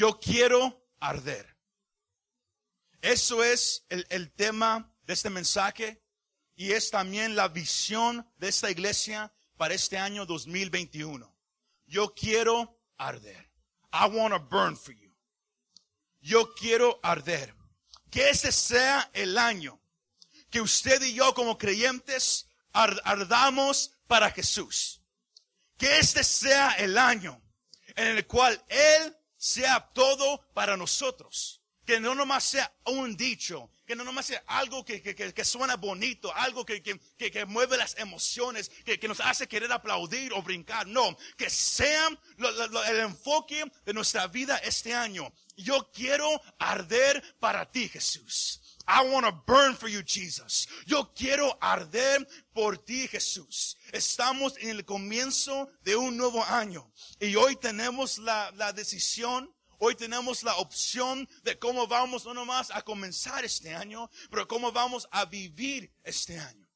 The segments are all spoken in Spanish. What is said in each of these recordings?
Yo quiero arder. Eso es el, tema de este mensaje y es también la visión de esta iglesia para este año 2021. Yo quiero arder. I want to burn for you. Yo quiero arder. Que este sea el año que usted y yo como creyentes ardamos para Jesús. Que este sea el año en el cual Él sea todo para nosotros. Que no nomás sea un dicho, que no nomás sea algo que, que, suena bonito, algo que, que, mueve las emociones, que, nos hace querer aplaudir o brincar. No, que sea el enfoque de nuestra vida este año. Yo quiero arder para ti, Jesús. I want to burn for you, Jesus. Yo quiero arder por ti, Jesús. Estamos en el comienzo de un nuevo año y hoy tenemos la, la decisión Hoy tenemos la opción de cómo vamos no nomás a comenzar este año, pero cómo vamos a vivir este año.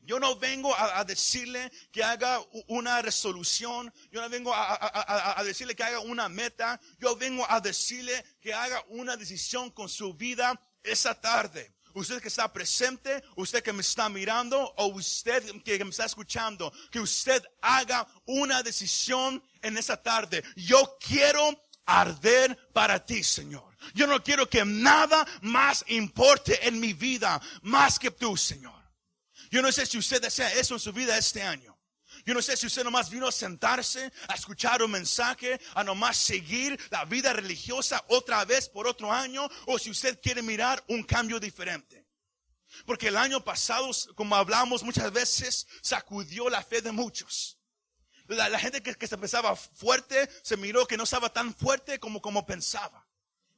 Yo no vengo a, decirle que haga una resolución, yo no vengo a, a, decirle que haga una meta, yo vengo a decirle que haga una decisión con su vida esa tarde. Usted que está presente, usted que me está mirando o usted que me está escuchando, que usted haga una decisión en esa tarde. Yo quiero arder para ti, Señor. Yo no quiero que nada más importe en mi vida más que tú, Señor. Yo no sé si usted desea eso en su vida este año. Yo no sé si usted nomás vino a sentarse, a escuchar un mensaje, a nomás seguir la vida religiosa otra vez por otro año, o si usted quiere mirar un cambio diferente. Porque el año pasado, como hablamos muchas veces, sacudió la fe de muchos. La, gente que, se pensaba fuerte se miró que no estaba tan fuerte como, como pensaba.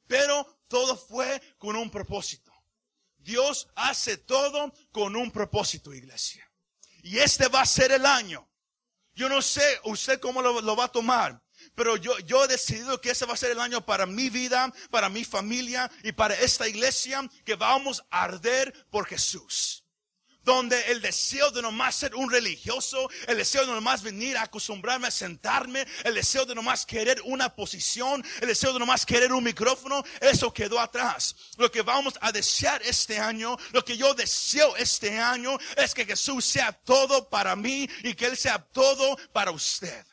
Pero todo fue con un propósito. Dios hace todo con un propósito, iglesia. Y este va a ser el año. Yo no sé usted cómo lo, va a tomar. Pero yo, yo he decidido que ese va a ser el año para mi vida, para mi familia y para esta iglesia que vamos a arder por Jesús donde el deseo de nomás ser un religioso, el deseo de nomás venir a acostumbrarme a sentarme, el deseo de nomás querer una posición, el deseo de nomás querer un micrófono, eso quedó atrás. Lo que vamos a desear este año, lo que yo deseo este año es que Jesús sea todo para mí y que Él sea todo para usted.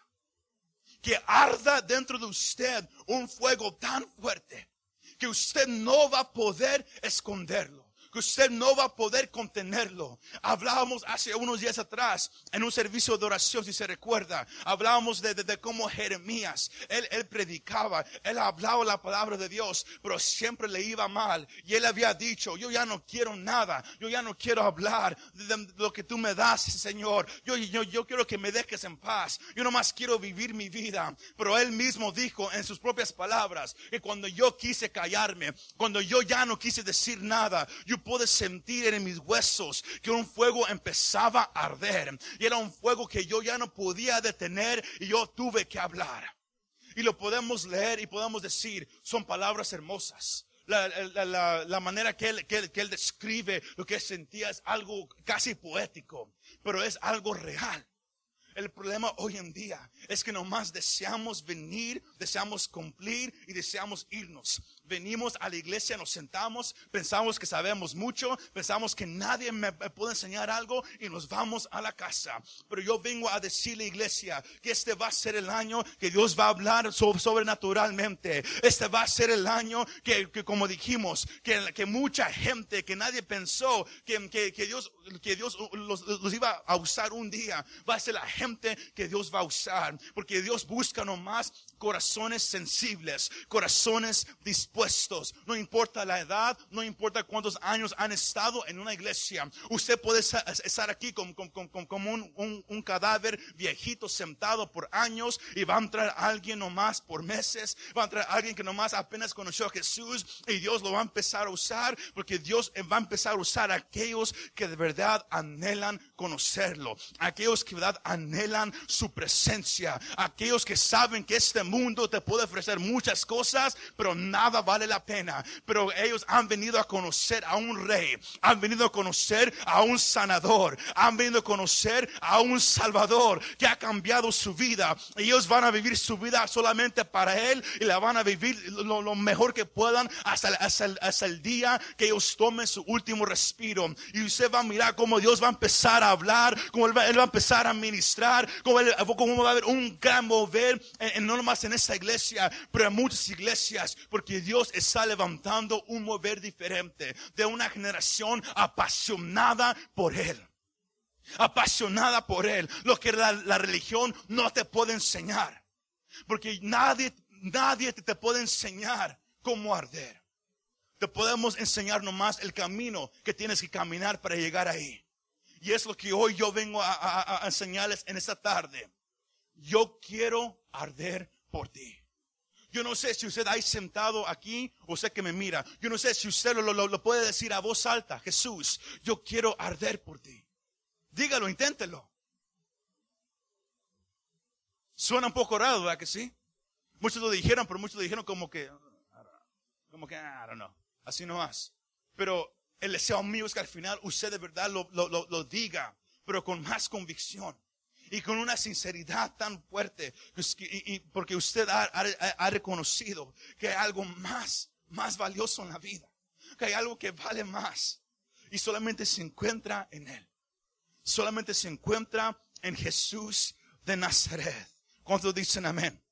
Que arda dentro de usted un fuego tan fuerte que usted no va a poder esconderlo que usted no va a poder contenerlo. Hablábamos hace unos días atrás en un servicio de oración, si se recuerda. Hablábamos de, de, cómo Jeremías, él, él predicaba, él hablaba la palabra de Dios, pero siempre le iba mal. Y él había dicho, yo ya no quiero nada, yo ya no quiero hablar de, lo que tú me das, Señor. Yo, yo, yo quiero que me dejes en paz. Yo nomás quiero vivir mi vida. Pero él mismo dijo en sus propias palabras que cuando yo quise callarme, cuando yo ya no quise decir nada, yo pude sentir en mis huesos que un fuego empezaba a arder. Y era un fuego que yo ya no podía detener y yo tuve que hablar. Y lo podemos leer y podemos decir, son palabras hermosas. La, manera que él, que, que él describe lo que sentía es algo casi poético, pero es algo real. El problema hoy en día es que nomás deseamos venir, deseamos cumplir y deseamos irnos venimos a la iglesia, nos sentamos, pensamos que sabemos mucho, pensamos que nadie me puede enseñar algo y nos vamos a la casa. Pero yo vengo a decirle, iglesia, que este va a ser el año que Dios va a hablar sobrenaturalmente. Este va a ser el año que, como dijimos, que, que, mucha gente, que nadie pensó que, que, Dios, que Dios los, los, iba a usar un día, va a ser la gente que Dios va a usar. Porque Dios busca nomás corazones sensibles, corazones dispuestos. No importa la edad, no importa cuántos años han estado en una iglesia. Usted puede estar aquí como, un, cadáver viejito sentado por años y va a entrar alguien nomás por meses, va a entrar alguien que nomás apenas conoció a Jesús y Dios lo va a empezar a usar porque Dios va a empezar a usar a aquellos que de verdad anhelan conocerlo, aquellos que de verdad anhelan su presencia, aquellos que saben que este mundo te puede ofrecer muchas cosas, pero nada vale la pena, pero ellos han venido a conocer a un rey, han venido a conocer a un sanador, han venido a conocer a un salvador que ha cambiado su vida. Ellos van a vivir su vida solamente para Él y la van a vivir lo, mejor que puedan hasta, hasta, el, día que ellos tomen su último respiro. Y usted va a mirar cómo Dios va a empezar a hablar, cómo Él va, a empezar a ministrar, cómo, va a haber un gran mover, en, no nomás en esta iglesia, pero en muchas iglesias, porque Dios está levantando un mover diferente de una generación apasionada por Él apasionada por Él, lo que la, religión no te puede enseñar. Porque nadie, nadie te puede enseñar cómo arder. Te podemos enseñar nomás el camino que tienes que caminar para llegar ahí. Y es lo que hoy yo vengo a, enseñarles en esta tarde. Yo quiero arder por ti. Yo no sé si usted ha sentado aquí o usted que me mira. Yo no sé si usted lo, puede decir a voz alta. Jesús, yo quiero arder por ti. Dígalo, inténtelo. Suena un poco raro, ¿verdad que sí? Muchos lo dijeron, pero muchos dijeron como que, como que, I don't know. Así no más. Pero el deseo mío es que al final usted de verdad lo, lo, diga, pero con más convicción y con una sinceridad tan fuerte, y, porque usted ha, ha, reconocido que hay algo más, más valioso en la vida, que hay algo que vale más y solamente se encuentra en Él. Solamente se encuentra en Jesús de Nazaret. ¿Cuántos dicen amén?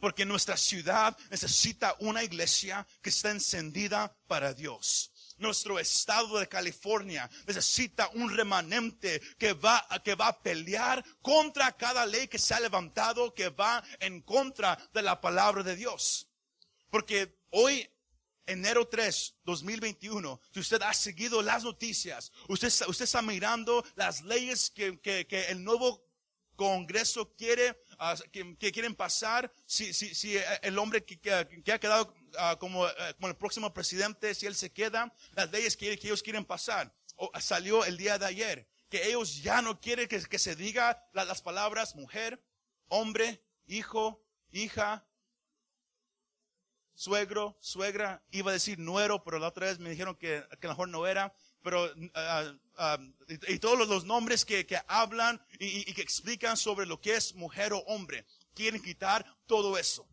Porque nuestra ciudad necesita una iglesia que está encendida para Dios nuestro estado de California necesita un remanente que va, que va a pelear contra cada ley que se ha levantado, que va en contra de la palabra de Dios. Porque hoy, enero 3, 2021, si usted ha seguido las noticias, usted, usted está mirando las leyes que, que, que el nuevo Congreso quiere, ah, que, quieren pasar, si, si, si el hombre que ha quedado Ah, como, eh, como, el próximo presidente, si él se queda, las leyes que, ellos quieren pasar. O, salió el día de ayer, que ellos ya no quieren que, que se diga las palabras mujer, hombre, hijo, hija, suegro, suegra, iba a decir nuero, pero la otra vez me dijeron que, que mejor no era, pero ah, ah, y, todos los, nombres que, que hablan y, que explican sobre lo que es mujer o hombre, quieren quitar todo eso.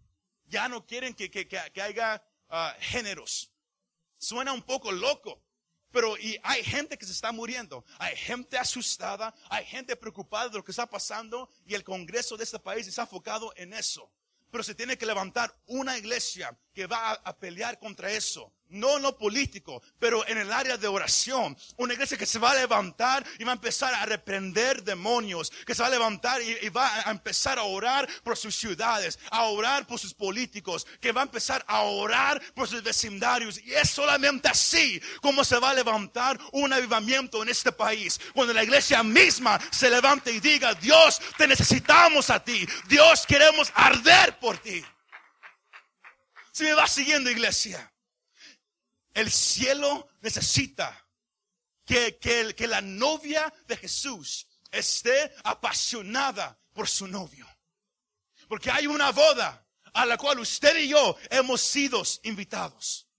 Ya no quieren que, que, que, haya ah, géneros. Suena un poco loco, pero y hay gente que se está muriendo, hay gente asustada, hay gente preocupada de lo que está pasando y el Congreso de este país está enfocado en eso. Pero se tiene que levantar una iglesia que va a pelear contra eso no en lo político, pero en el área de oración. Una iglesia que se va a levantar y va a empezar a reprender demonios, que se va a levantar y, va a empezar a orar por sus ciudades, a orar por sus políticos, que va a empezar a orar por sus vecindarios. Y es solamente así como se va a levantar un avivamiento en este país. Cuando la iglesia misma se levante y diga, Dios, te necesitamos a ti. Dios, queremos arder por ti. Si me va siguiendo, iglesia. El cielo necesita que, que, la novia de Jesús esté apasionada por su novio. Porque hay una boda a la cual usted y yo hemos sido invitados.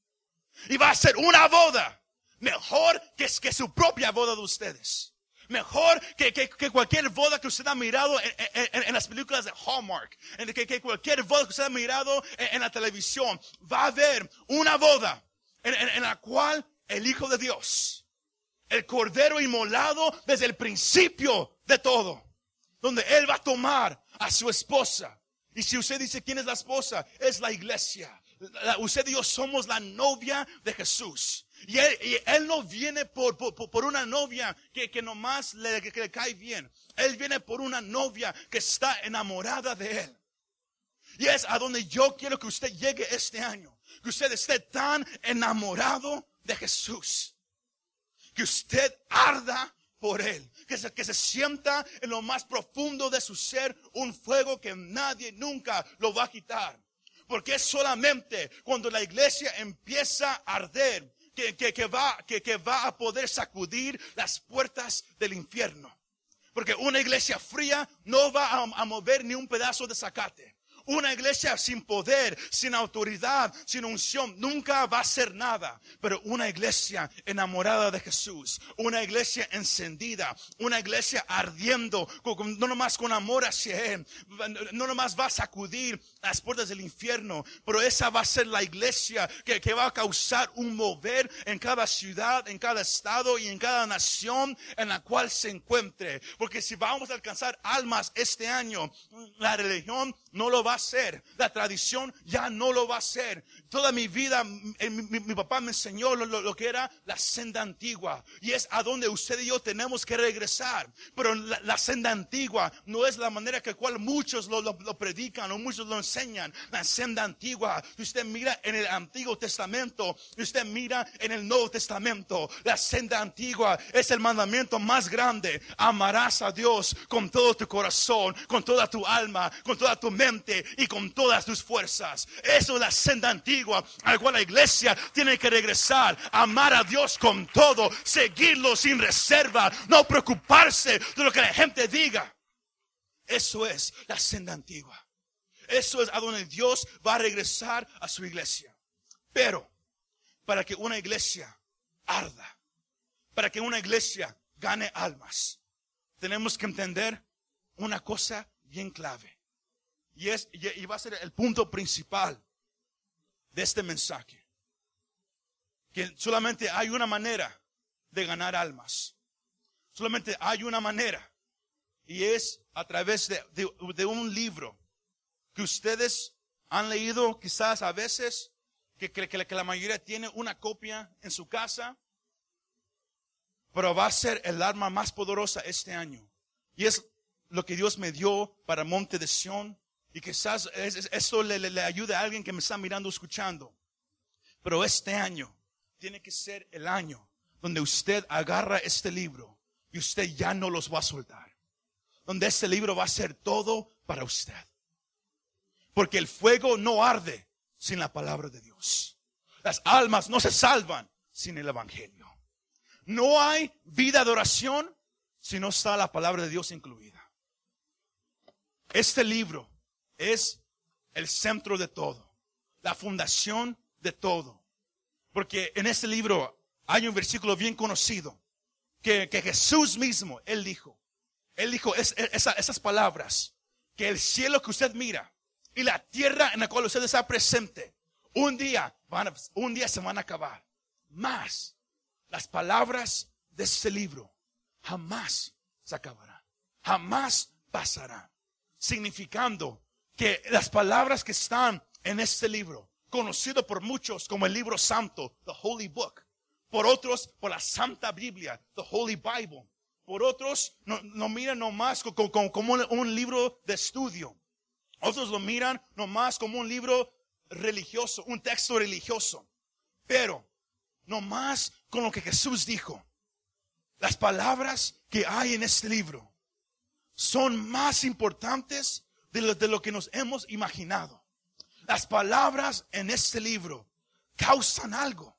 Y va a ser una boda mejor que, que su propia boda de ustedes. Mejor que, que, cualquier boda que usted ha mirado en, las películas de Hallmark. Que, que, cualquier boda que usted ha mirado en la televisión. Va a haber una boda en, la cual el Hijo de Dios, el Cordero inmolado desde el principio de todo, donde Él va a tomar a su esposa. Y si usted dice quién es la esposa, es la iglesia. usted y yo somos la novia de Jesús. Y Él, no viene por, por, una novia que, que nomás le, que le cae bien. Él viene por una novia que está enamorada de Él. Y es a donde yo quiero que usted llegue este año que usted esté tan enamorado de Jesús, que usted arda por Él, que se, que se sienta en lo más profundo de su ser un fuego que nadie nunca lo va a quitar. Porque es solamente cuando la iglesia empieza a arder que, que, va, que, que va a poder sacudir las puertas del infierno. Porque una iglesia fría no va a, a mover ni un pedazo de zacate Una iglesia sin poder, sin autoridad, sin unción, nunca va a ser nada. Pero una iglesia enamorada de Jesús, una iglesia encendida, una iglesia ardiendo, no nomás con amor hacia Él, no nomás va a sacudir las puertas del infierno, pero esa va a ser la iglesia que, que va a causar un mover en cada ciudad, en cada estado y en cada nación en la cual se encuentre. Porque si vamos a alcanzar almas este año, la religión no lo va a hacer. La tradición ya no lo va a hacer. Toda mi vida, mi, papá me enseñó lo, que era la senda antigua. Y es a donde usted y yo tenemos que regresar. Pero la, senda antigua no es la manera que cual muchos lo, lo, predican o muchos lo enseñan. La senda antigua, usted mira en el Antiguo Testamento, usted mira en el Nuevo Testamento. La senda antigua es el mandamiento más grande. Amarás a Dios con todo tu corazón, con toda tu alma, con toda tu mente y con todas tus fuerzas. Eso es la senda antigua al cual la iglesia tiene que regresar. Amar a Dios con todo, seguirlo sin reserva, no preocuparse de lo que la gente diga. Eso es la senda antigua. Eso es a donde Dios va a regresar a su iglesia. Pero para que una iglesia arda, para que una iglesia gane almas, tenemos que entender una cosa bien clave. Y, es, y va a ser el punto principal de este mensaje. Que solamente hay una manera de ganar almas. Solamente hay una manera. Y es a través de, de, un libro que ustedes han leído quizás a veces, que, que, que la mayoría tiene una copia en su casa, pero va a ser el arma más poderosa este año. Y es lo que Dios me dio para Monte de Sion, y quizás eso le, le, ayude a alguien que me está mirando, escuchando. Pero este año tiene que ser el año donde usted agarra este libro y usted ya no los va a soltar. Donde este libro va a ser todo para usted. Porque el fuego no arde sin la palabra de Dios. Las almas no se salvan sin el Evangelio. No hay vida de oración si no está la palabra de Dios incluida. Este libro es el centro de todo, la fundación de todo. Porque en este libro hay un versículo bien conocido que, Jesús mismo, Él dijo, Él dijo esas palabras, que el cielo que usted mira y la tierra en la cual usted está presente, un día, van un día se van a acabar. Más las palabras de este libro jamás se acabarán, jamás pasarán, significando que las palabras que están en este libro, conocido por muchos como el libro santo, the Holy Book, por otros por la Santa Biblia, the Holy Bible, por otros no, no miran nomás como, como, un, libro de estudio, otros lo miran nomás como un libro religioso, un texto religioso, pero nomás con lo que Jesús dijo, las palabras que hay en este libro son más importantes de lo, que nos hemos imaginado. Las palabras en este libro causan algo.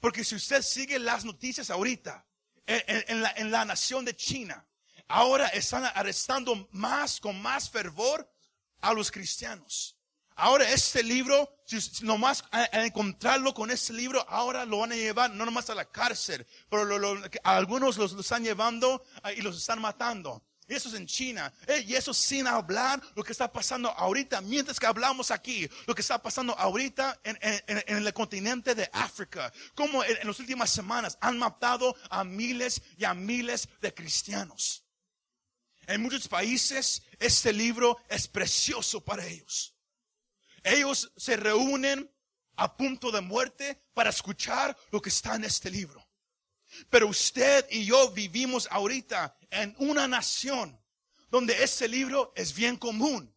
Porque si usted sigue las noticias ahorita, en, la, en, la, nación de China, ahora están arrestando más, con más fervor a los cristianos. Ahora este libro, si, nomás al encontrarlo con este libro, ahora lo van a llevar no nomás a la cárcel, pero algunos los, están llevando ah, y los están matando eso es en China. y eso sin hablar lo que está pasando ahorita, mientras que hablamos aquí, lo que está pasando ahorita en, el continente de África. Como en, las últimas semanas han matado a miles y a miles de cristianos. En muchos países este libro es precioso para ellos. Ellos se reúnen a punto de muerte para escuchar lo que está en este libro. Pero usted y yo vivimos ahorita en una nación donde ese libro es bien común.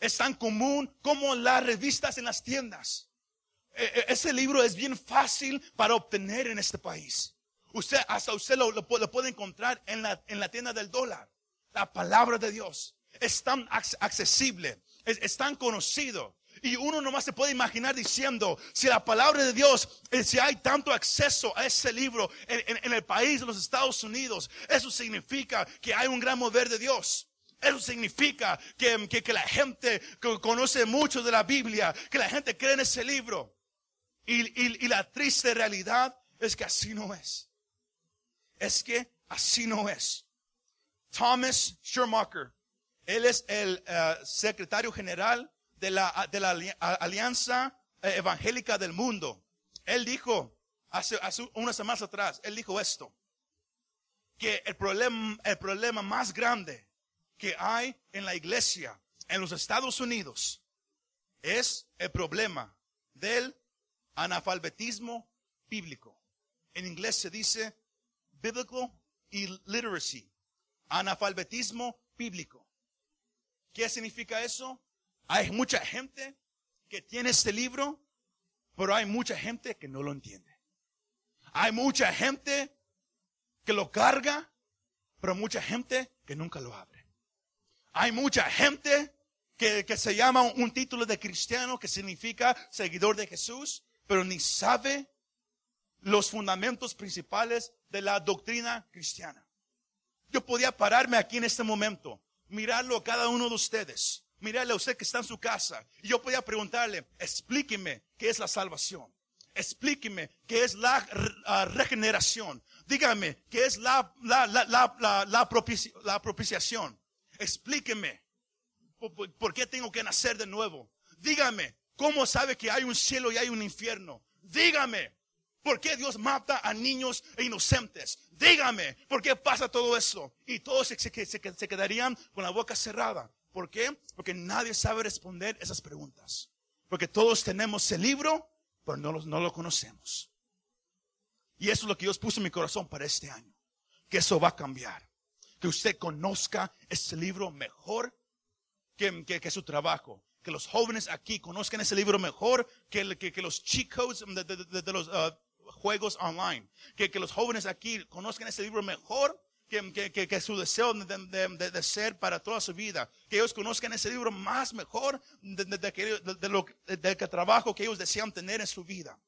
Es tan común como las revistas en las tiendas. E, e, ese libro es bien fácil para obtener en este país. Usted, hasta usted lo, puede encontrar en la, en la tienda del dólar. La palabra de Dios es tan accesible, es tan conocido y uno nomás se puede imaginar diciendo, si la palabra de Dios, eh, si hay tanto acceso a ese libro en, el país de los Estados Unidos, eso significa que hay un gran mover de Dios. Eso significa que, que, que la gente co- conoce mucho de la Biblia, que la gente cree en ese libro. Y, y- y la triste realidad es que así no es. Es que así no es. Thomas Schumacher, él es el eh, secretario general de la, de la Alianza eh, Evangélica del Mundo. Él dijo, hace, hace unas semanas atrás, él dijo esto, que el problema, el problema más grande que hay en la iglesia en los Estados Unidos es el problema del analfabetismo bíblico. En inglés se dice biblical illiteracy, analfabetismo bíblico. ¿Qué significa eso? Hay mucha gente que tiene este libro, pero hay mucha gente que no lo entiende. Hay mucha gente que lo carga, pero mucha gente que nunca lo abre. Hay mucha gente que, que se llama un título de cristiano que significa seguidor de Jesús, pero ni sabe los fundamentos principales de la doctrina cristiana. Yo podía pararme aquí en este momento, mirarlo a cada uno de ustedes, mirarle a usted que está en su casa, y yo podía preguntarle, explíqueme qué es la salvación. Explíqueme qué es la regeneración. Dígame qué es la, la, la, la, la, la propici- la propiciación. Explíqueme por, qué tengo que nacer de nuevo. Dígame cómo sabe que hay un cielo y hay un infierno. Dígame ¿Por qué Dios mata a niños e inocentes? Dígame, ¿por qué pasa todo eso? Y todos se- se- se quedarían con la boca cerrada. ¿Por qué? Porque nadie sabe responder esas preguntas. Porque todos tenemos el libro, pero no lo, no lo conocemos. Y eso es lo que Dios puso en mi corazón para este año. Que eso va a cambiar. Que usted conozca este libro mejor que, su trabajo. Que los jóvenes aquí conozcan ese libro mejor que, los chicos de, de- los uh, juegos online. Que los jóvenes aquí conozcan ese libro mejor que, que, que- su deseo de, de- de- ser para toda su vida. Que ellos conozcan ese libro más mejor de- de lo, del que trabajo que ellos desean tener en su vida.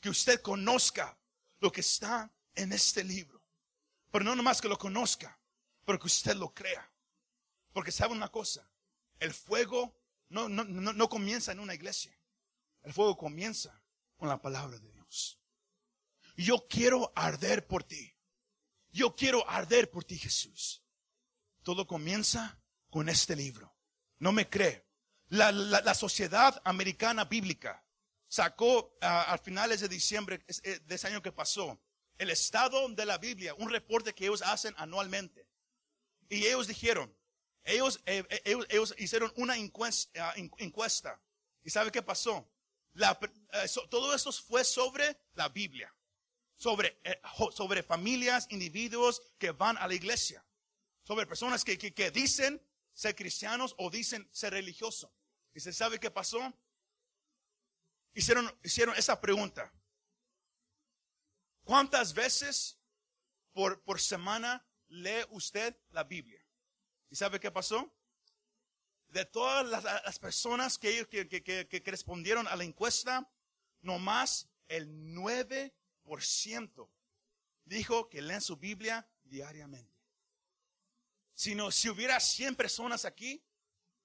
Que usted conozca lo que está en este libro. Pero no nomás que lo conozca, pero que usted lo crea. Porque sabe una cosa, el fuego no, no, no, no comienza en una iglesia. El fuego comienza con la palabra de Dios. Yo quiero arder por ti. Yo quiero arder por ti, Jesús. Todo comienza con este libro. No me cree. La, la- la sociedad americana bíblica sacó ah, a finales de diciembre eh, de ese año que pasó el estado de la Biblia, un reporte que ellos hacen anualmente. Y ellos dijeron, ellos, eh, eh, ellos, ellos hicieron una encuesta, encuesta. ¿Y sabe qué pasó? La- todo eso fue sobre la Biblia, sobre, eh, sobre familias, individuos que van a la iglesia, sobre personas que, que, que dicen ser cristianos o dicen ser religiosos. ¿Y se sabe qué pasó? Hicieron, hicieron esa pregunta. ¿Cuántas veces por, por semana lee usted la Biblia? ¿Y sabe qué pasó? De todas las, las personas que, que, que, que- que respondieron a la encuesta, nomás el 9% dijo que leen su Biblia diariamente. Si, no, si hubiera 100 personas aquí,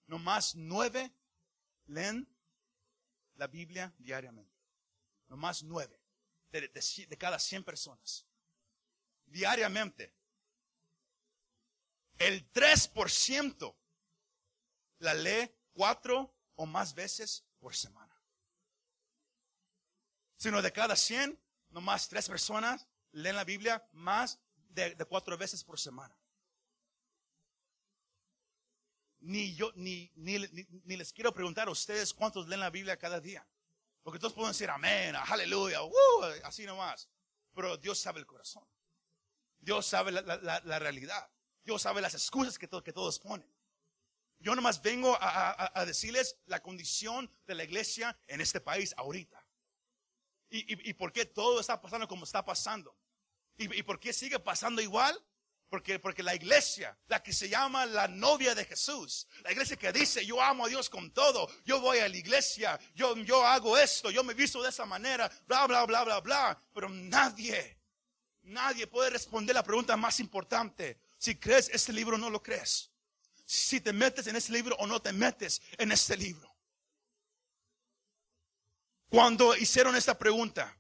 nomás 9 leen la Biblia diariamente. Nomás 9 de, de, de cada 100 personas. Diariamente. El 3% la lee cuatro o más veces por semana. Sino de cada 100, nomás tres personas leen la Biblia más de, cuatro veces por semana. Ni yo, ni, ni, ni- les quiero preguntar a ustedes cuántos leen la Biblia cada día. Porque todos pueden decir amén, aleluya, uh, así nomás. Pero Dios sabe el corazón. Dios sabe la- la realidad. Dios sabe las excusas que, to- que todos ponen. Yo nomás vengo a, a- a decirles la condición de la iglesia en este país ahorita. Y, y- y por qué todo está pasando como está pasando. ¿Y, y por qué sigue pasando igual? Porque, porque la iglesia, la que se llama la novia de Jesús, la iglesia que dice, yo amo a Dios con todo, yo voy a la iglesia, yo, yo hago esto, yo me visto de esa manera, bla, bla, bla, bla, bla. Pero nadie, nadie puede responder la pregunta más importante. Si crees este libro, no lo crees. si te metes en este libro o no te metes en este libro. Cuando hicieron esta pregunta,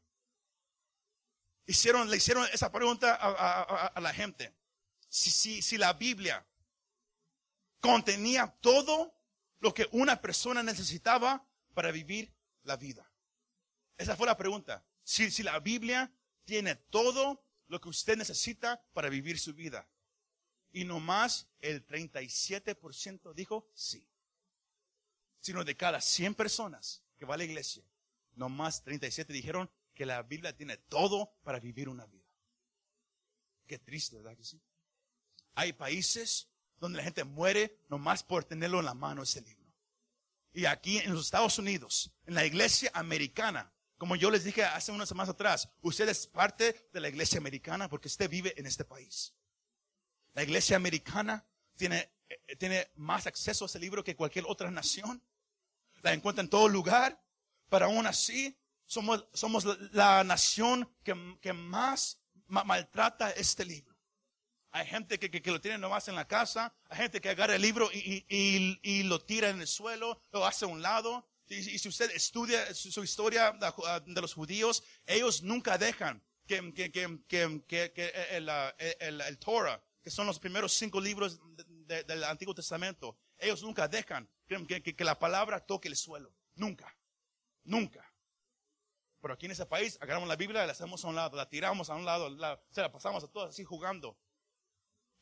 hicieron, le hicieron esa pregunta a, la gente. Si, si, si la Biblia contenía todo lo que una persona necesitaba para vivir la vida. Esa fue la pregunta. Si, si la Biblia tiene todo lo que usted necesita para vivir su vida. Y nomás el 37% dijo sí. Sino de cada 100 personas que va a la iglesia, nomás 37 dijeron que la Biblia tiene todo para vivir una vida. Qué triste, ¿verdad que sí? Hay países donde la gente muere nomás por tenerlo en la mano ese libro. Y aquí en los Estados Unidos, en la iglesia americana, como yo les dije hace unas semanas atrás, usted es parte de la iglesia americana porque usted vive en este país. La iglesia americana tiene, eh, tiene más acceso a ese libro que cualquier otra nación. La encuentra en todo lugar, pero aún así somos, somos la nación que, más maltrata este libro. Hay gente que, que, lo tiene nomás en la casa, hay gente que agarra el libro y, y, y, lo tira en el suelo, lo hace a un lado. Y, si usted estudia su, historia de, los judíos, ellos nunca dejan que, que, que el, el, el, Torah, que son los primeros cinco libros del Antiguo Testamento, ellos nunca dejan que, la palabra toque el suelo. Nunca. Nunca. Pero aquí en ese país agarramos la Biblia, la hacemos a un lado, la tiramos a un lado, la, se la pasamos a todos así jugando.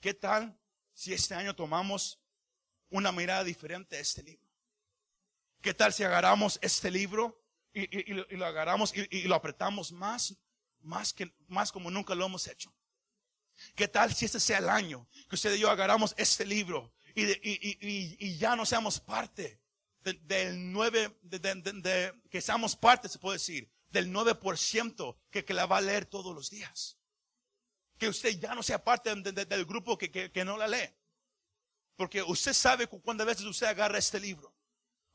¿Qué tal si este año tomamos una mirada diferente a este libro? ¿Qué tal si agarramos este libro y, lo, agarramos y, lo apretamos más, más que, más como nunca lo hemos hecho? ¿Qué tal si este sea el año que usted y yo agarramos este libro y ya no seamos parte del nueve, de, que seamos parte, se puede decir, del 9% que, que la va a leer todos los días? Que usted ya no sea parte del grupo que, que, no la lee. Porque usted sabe cuántas veces usted agarra este libro.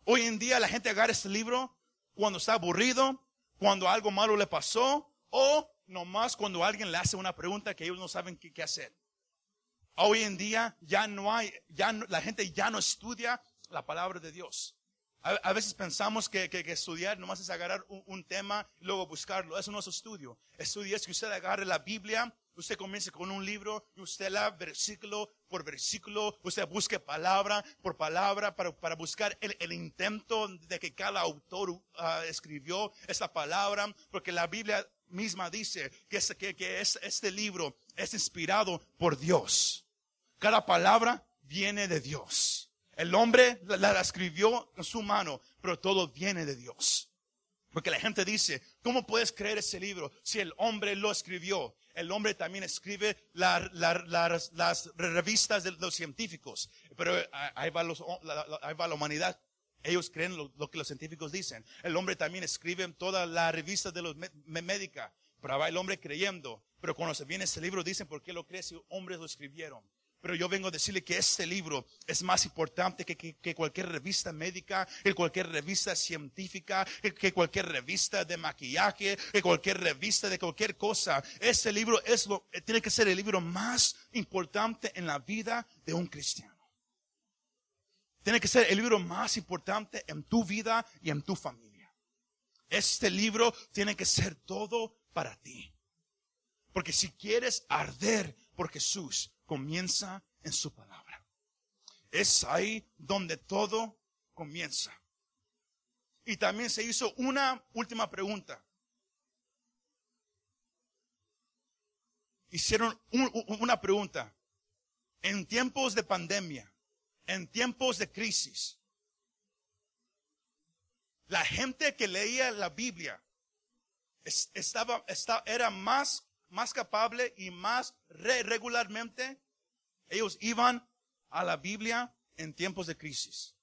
Hoy en día la gente agarra este libro cuando está aburrido, cuando algo malo le pasó o nomás cuando alguien le hace una pregunta que ellos no saben qué, hacer. Hoy en día ya no hay, ya la gente ya no estudia la palabra de Dios. A, veces pensamos que, que, estudiar nomás es agarrar un, tema y luego buscarlo. Eso no es estudio. Estudio es que usted agarre la Biblia, usted comience con un libro y usted la versículo por versículo, usted busque palabra por palabra para, para buscar el, el, intento de que cada autor uh, escribió esta palabra, porque la Biblia misma dice que, es, que, que es, este libro es inspirado por Dios. Cada palabra viene de Dios. El hombre la, escribió con su mano, pero todo viene de Dios. Porque la gente dice, ¿cómo puedes creer ese libro si el hombre lo escribió? El hombre también escribe las revistas de los científicos. Pero ahí va, la, humanidad. Ellos creen lo, que los científicos dicen. El hombre también escribe toda la revista de los médica. Pero va el hombre creyendo. Pero cuando se viene ese libro dicen, ¿por qué lo crees si hombres lo escribieron? Pero yo vengo a decirle que este libro es más importante que, cualquier revista médica, que cualquier revista científica, que, cualquier revista de maquillaje, que cualquier revista de cualquier cosa. Este libro es lo, tiene que ser el libro más importante en la vida de un cristiano. Tiene que ser el libro más importante en tu vida y en tu familia. Este libro tiene que ser todo para ti. Porque si quieres arder por Jesús, comienza en su palabra. Es ahí donde todo comienza. Y también se hizo una última pregunta. Hicieron una pregunta. En tiempos de pandemia, en tiempos de crisis, la gente que leía la Biblia estaba, estaba, era más más capable y más regularmente, ellos iban a la Biblia en tiempos de crisis.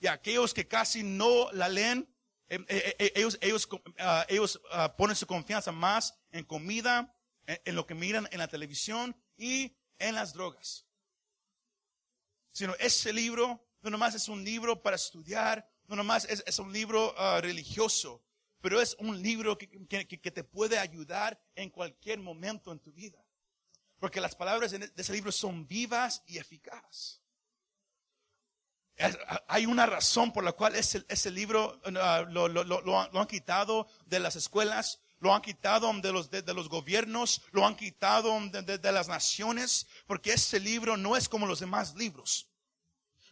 Y aquellos que casi no la leen, em, eh, eh, ellos, ellos, ah, ellos ah, ponen su confianza más en comida, en, lo que miran en la televisión y en las drogas. Sino ese libro no nomás es un libro para estudiar, no nomás es, es un libro ah, religioso, pero es un libro que, te puede ayudar en cualquier momento en tu vida. Porque las palabras de ese libro son vivas y eficaces. Hay una razón por la cual ese, ese libro uh, lo, lo, lo, han quitado de las escuelas, lo han quitado de los, de, los gobiernos, lo han quitado de, de, las naciones, porque ese libro no es como los demás libros.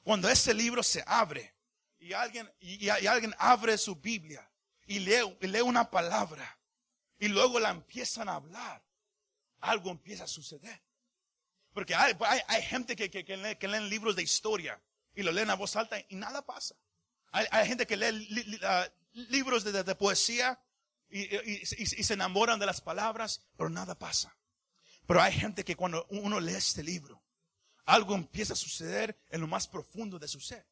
Cuando ese libro se abre y alguien, y alguien abre su Biblia y lee, y lee una palabra y luego la empiezan a hablar, algo empieza a suceder. Porque hay, hay, gente que, que, que, lee, que, leen libros de historia y lo leen a voz alta y nada pasa. Hay, hay gente que lee ah, libros de, de, poesía y, y, y, se enamoran de las palabras, pero nada pasa. Pero hay gente que cuando uno lee este libro, algo empieza a suceder en lo más profundo de su ser.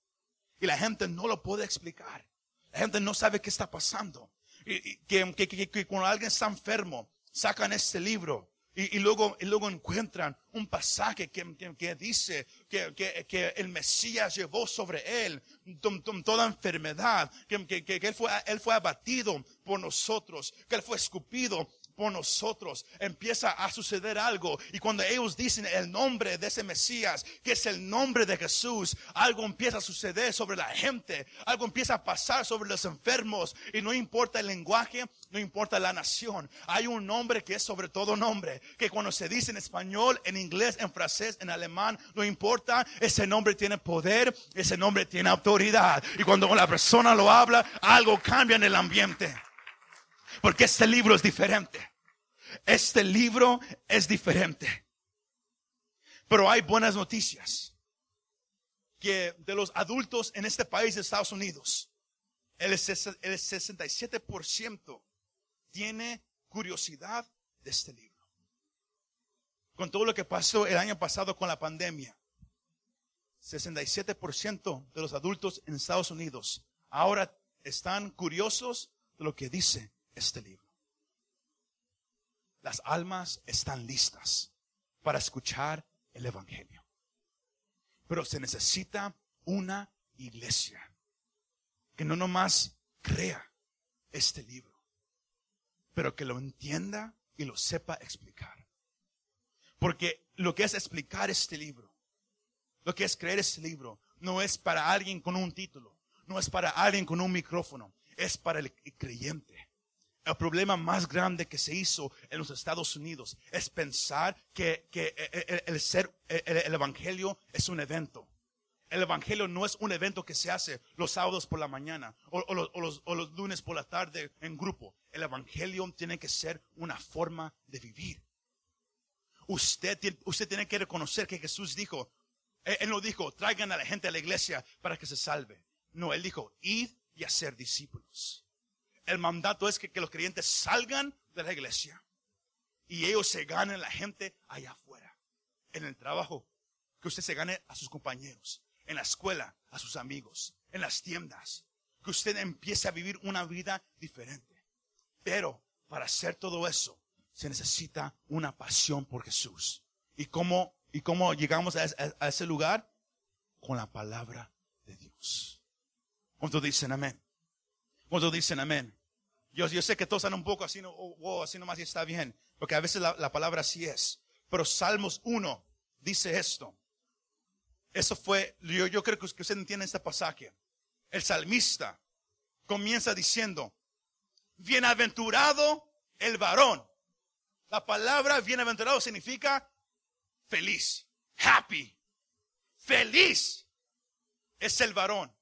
Y la gente no lo puede explicar. La gente no sabe qué está pasando. Y, que, que, que, cuando alguien está enfermo, sacan este libro y, luego, y luego encuentran un pasaje que, que dice que, que, el Mesías llevó sobre él toda enfermedad, que, él, fue, él fue abatido por nosotros, que él fue escupido por nosotros, empieza a suceder algo. Y cuando ellos dicen el nombre de ese Mesías, que es el nombre de Jesús, algo empieza a suceder sobre la gente, algo empieza a pasar sobre los enfermos. Y no importa el lenguaje, no importa la nación. Hay un nombre que es sobre todo nombre, que cuando se dice en español, en inglés, en francés, en alemán, no importa, ese nombre tiene poder, ese nombre tiene autoridad. Y cuando la persona lo habla, algo cambia en el ambiente. Porque este libro es diferente. Este libro es diferente. Pero hay buenas noticias. Que de los adultos en este país de Estados Unidos, el 67% tiene curiosidad de este libro. Con todo lo que pasó el año pasado con la pandemia, 67% de los adultos en Estados Unidos ahora están curiosos de lo que dice este libro. Las almas están listas para escuchar el Evangelio. Pero se necesita una iglesia que no nomás crea este libro, pero que lo entienda y lo sepa explicar. Porque lo que es explicar este libro, lo que es creer este libro, no es para alguien con un título, no es para alguien con un micrófono, es para el creyente el problema más grande que se hizo en los Estados Unidos es pensar que, que el, ser, el, Evangelio es un evento. El Evangelio no es un evento que se hace los sábados por la mañana o, los, o, los, lunes por la tarde en grupo. El Evangelio tiene que ser una forma de vivir. Usted, usted tiene que reconocer que Jesús dijo, él no dijo, traigan a la gente a la iglesia para que se salve. No, él dijo, id y hacer discípulos el mandato es que, los creyentes salgan de la iglesia y ellos se ganen la gente allá afuera, en el trabajo, que usted se gane a sus compañeros, en la escuela, a sus amigos, en las tiendas, que usted empiece a vivir una vida diferente. Pero para hacer todo eso, se necesita una pasión por Jesús. ¿Y cómo, y cómo llegamos a, ese lugar? Con la palabra de Dios. ¿Cuántos dicen amén? ¿Cuántos dicen amén? Yo, yo sé que todos están un poco así, no, oh, así nomás y está bien, porque a veces la, palabra así es. Pero Salmos 1 dice esto. Eso fue, yo, yo creo que usted entiende este pasaje. El salmista comienza diciendo, bienaventurado el varón. La palabra bienaventurado significa feliz, happy, feliz. Es el varón.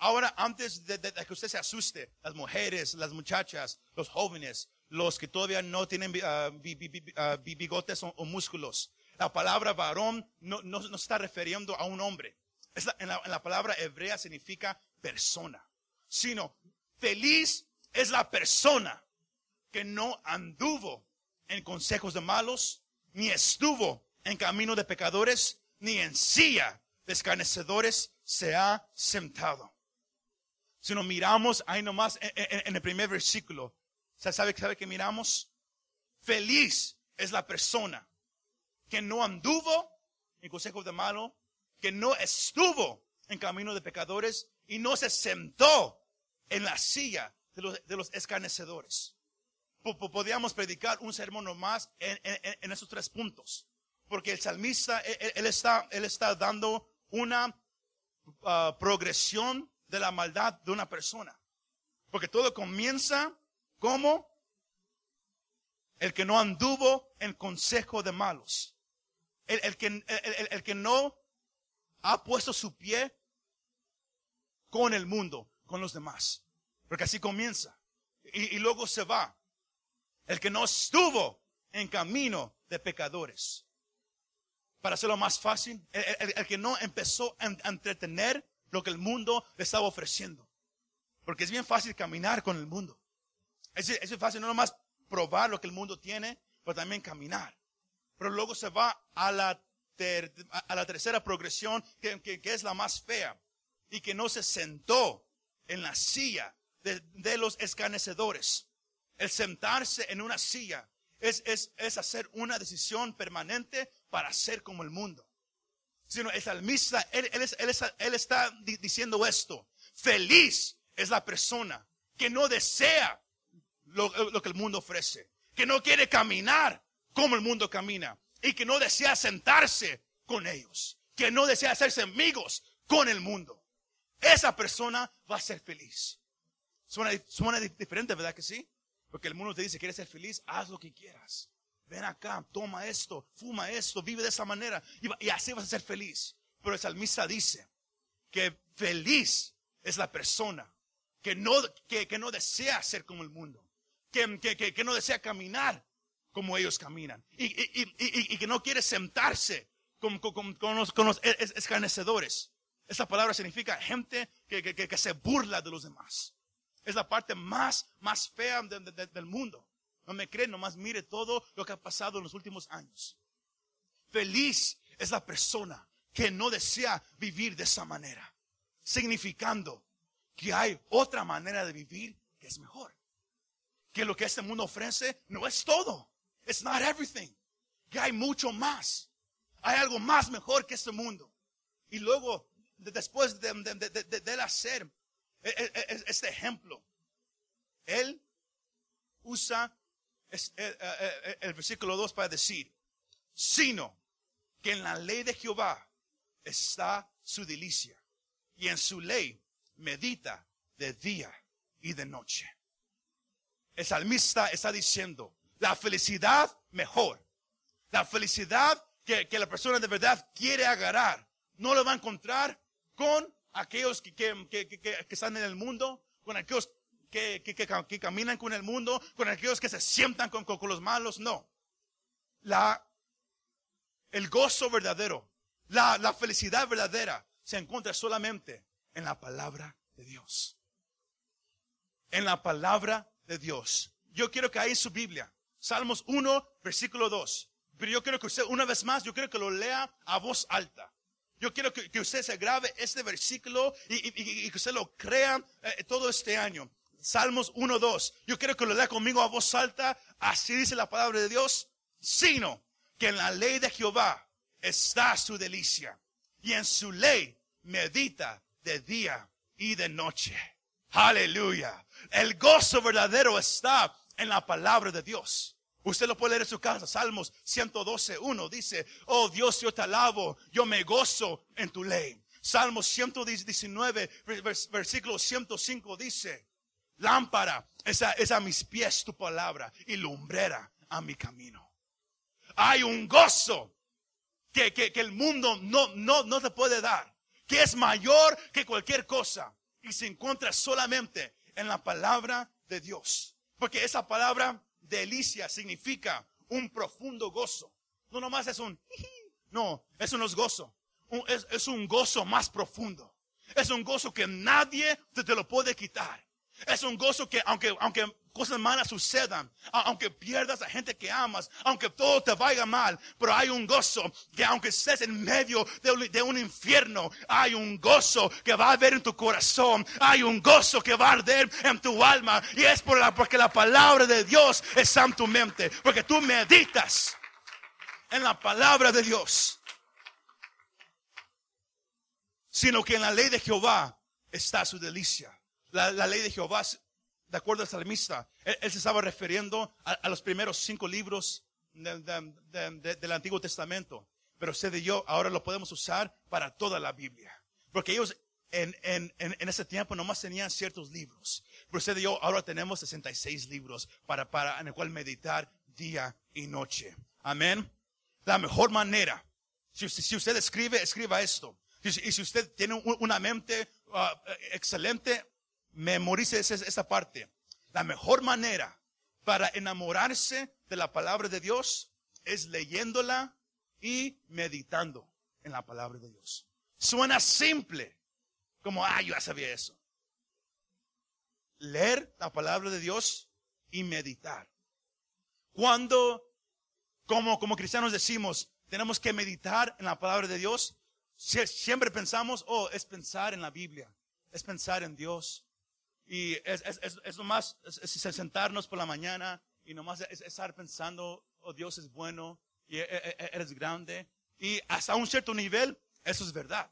Ahora, antes de, que usted se asuste, las mujeres, las muchachas, los jóvenes, los que todavía no tienen ah, ah, bigotes o, músculos, la palabra varón no, está refiriendo a un hombre. en, la, en la palabra hebrea significa persona. Sino, feliz es la persona que no anduvo en consejos de malos, ni estuvo en camino de pecadores, ni en silla de escarnecedores se ha sentado. Si nos miramos ahí nomás en, el primer versículo, ¿sabe, ¿sabe que miramos? Feliz es la persona que no anduvo en consejos de malo, que no estuvo en camino de pecadores y no se sentó en la silla de los, de los escarnecedores. Podríamos predicar un sermón nomás en, en, esos tres puntos. Porque el salmista, él, está, él está dando una ah, progresión de la maldad de una persona. Porque todo comienza como el que no anduvo en consejo de malos. El, que, el, que no ha puesto su pie con el mundo, con los demás. Porque así comienza. Y, y luego se va. El que no estuvo en camino de pecadores. Para hacerlo más fácil, el, que no empezó a entretener lo que el mundo le estaba ofreciendo. Porque es bien fácil caminar con el mundo. Es, es fácil no nomás probar lo que el mundo tiene, pero también caminar. Pero luego se va a la, a la tercera progresión, que, que, es la más fea, y que no se sentó en la silla de, de los escarnecedores. El sentarse en una silla es, es, es, hacer una decisión permanente para ser como el mundo. Sino el salmista, él, él, él, él está diciendo esto. Feliz es la persona que no desea lo, lo que el mundo ofrece, que no quiere caminar como el mundo camina y que no desea sentarse con ellos, que no desea hacerse amigos con el mundo. Esa persona va a ser feliz. Suena, suena diferente, ¿verdad que sí? Porque el mundo te dice, quieres ser feliz, haz lo que quieras. Ven acá, toma esto, fuma esto, vive de esa manera y, así vas a ser feliz. Pero el salmista dice que feliz es la persona que no, que, no desea ser como el mundo, que, que, que no desea caminar como ellos caminan y, y que no quiere sentarse con, con, con, los, con escarnecedores. Esa palabra significa gente que, se burla de los demás. Es la parte más, más fea del mundo. No me creen, nomás mire todo lo que ha pasado en los últimos años. Feliz es la persona que no desea vivir de esa manera, significando que hay otra manera de vivir que es mejor. Que lo que este mundo ofrece no es todo. It's not everything. Que hay mucho más. Hay algo más mejor que este mundo. Y luego, después de, de, él hacer e, e, e, este ejemplo, él usa el, versículo 2 para decir, sino que en la ley de Jehová está su delicia y en su ley medita de día y de noche. El salmista está diciendo, la felicidad mejor, la felicidad que, la persona de verdad quiere agarrar, no lo va a encontrar con aquellos que, que están en el mundo, con aquellos que, caminan con el mundo, con aquellos que se sientan con, con, los malos, no. La, el gozo verdadero, la, la felicidad verdadera se encuentra solamente en la palabra de Dios. En la palabra de Dios. Yo quiero que ahí en su Biblia, Salmos 1, versículo 2. Pero yo quiero que usted, una vez más, yo quiero que lo lea a voz alta. Yo quiero que, que usted se grabe este versículo y, y, que usted lo crea eh, todo este año. Salmos 1, 2. Yo quiero que lo lea conmigo a voz alta. Así dice la palabra de Dios. Sino que en la ley de Jehová está su delicia. Y en su ley medita de día y de noche. Aleluya. El gozo verdadero está en la palabra de Dios. Usted lo puede leer en su casa. Salmos 112, 1 dice, oh Dios, yo te alabo, yo me gozo en tu ley. Salmos 119, versículo 105 dice, Lámpara es a, mis pies tu palabra y lumbrera a mi camino. Hay un gozo que, que, el mundo no, no, no te puede dar, que es mayor que cualquier cosa y se encuentra solamente en la palabra de Dios. Porque esa palabra delicia significa un profundo gozo. No nomás es un, no, no es gozo. Es, es un gozo más profundo. Es un gozo que nadie te, te lo puede quitar. Es un gozo que aunque, aunque cosas malas sucedan, aunque pierdas a gente que amas, aunque todo te vaya mal, pero hay un gozo que aunque estés en medio de, un infierno, hay un gozo que va a haber en tu corazón, hay un gozo que va a arder en tu alma y es por la, porque la palabra de Dios está en tu mente, porque tú meditas en la palabra de Dios, sino que en la ley de Jehová está su delicia la, ley de Jehová, de acuerdo al salmista, él, se estaba refiriendo a, los primeros cinco libros del Antiguo Testamento. Pero usted y yo ahora lo podemos usar para toda la Biblia. Porque ellos en, en, en, ese tiempo nomás tenían ciertos libros. Pero usted y yo ahora tenemos 66 libros para, para, en el cual meditar día y noche. Amén. La mejor manera, si, usted escribe, escriba esto. Y si, usted tiene una mente uh, excelente, memorice esa, parte. La mejor manera para enamorarse de la palabra de Dios es leyéndola y meditando en la palabra de Dios. Suena simple, como, ah, yo ya sabía eso. Leer la palabra de Dios y meditar. Cuando, como, como cristianos decimos, tenemos que meditar en la palabra de Dios, siempre pensamos, oh, es pensar en la Biblia, es pensar en Dios. Y es, es, es, es nomás sentarnos por la mañana y nomás es, estar pensando, oh, Dios es bueno y e, e, e, eres grande. Y hasta un cierto nivel, eso es verdad.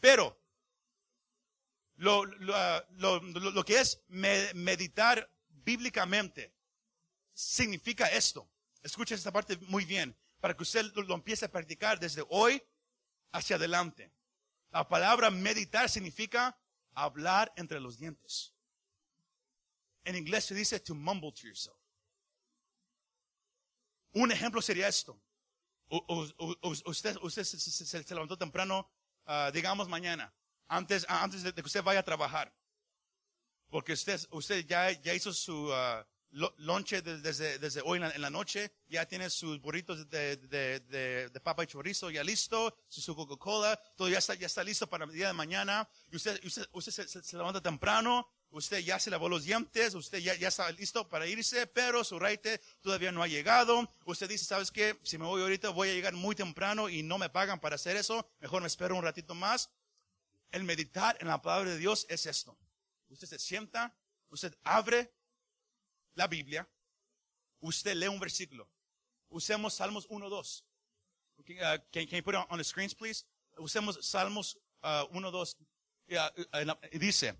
Pero lo, lo, lo, lo que es meditar bíblicamente significa esto. Escucha esta parte muy bien, para que usted lo empiece a practicar desde hoy hacia adelante. La palabra meditar significa hablar entre los dientes. En inglés se dice to mumble to yourself. Un ejemplo sería esto. usted, usted se, levantó temprano, ah, digamos mañana, antes, antes de que usted vaya a trabajar. Porque usted, usted ya, ya hizo su, ah, lonche desde, desde hoy en la, noche, ya tiene sus burritos de, de, de, papa y chorizo ya listo, su, Coca-Cola, todo ya está, ya está listo para el día de mañana, y usted, usted, usted se, levanta temprano, usted ya se lavó los dientes, usted ya, ya está listo para irse, pero su raite todavía no ha llegado, usted dice, ¿sabes qué? Si me voy ahorita voy a llegar muy temprano y no me pagan para hacer eso, mejor me espero un ratito más. El meditar en la palabra de Dios es esto. Usted se sienta, usted abre la Biblia, usted lee un versículo. Usemos Salmos 1, 2. Uh, can, you put it on the screens, please? Usemos Salmos uh, 1, 2. Uh, dice,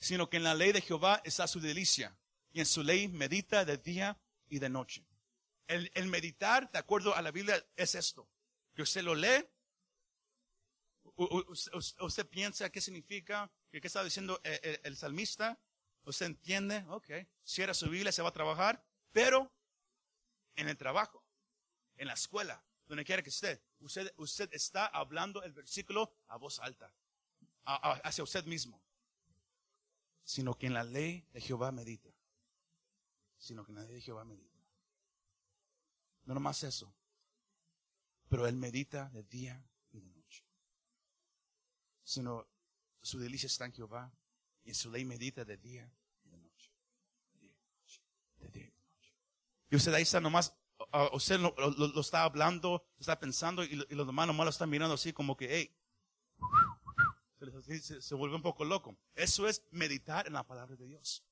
sino que en la ley de Jehová está su delicia, y en su ley medita de día y de noche. El, el meditar, de acuerdo a la Biblia, es esto. Que usted lo lee, usted piensa qué significa, qué está diciendo el, el salmista, Usted entiende, ok, cierra su Biblia, se va a trabajar, pero en el trabajo, en la escuela, donde quiera que esté, usted, usted está hablando el versículo a voz alta, hacia usted mismo. Sino que en la ley de Jehová medita. Sino que en la ley de Jehová medita. No nomás eso, pero él medita de día y de noche. Sino su delicia está en Jehová y en su ley medita de día y de noche. De día y de noche. Y usted ahí está nomás, usted lo, lo, está hablando, está pensando y, los demás nomás lo están mirando así como que, hey, se, vuelve un poco loco. Eso es meditar en la palabra de Dios.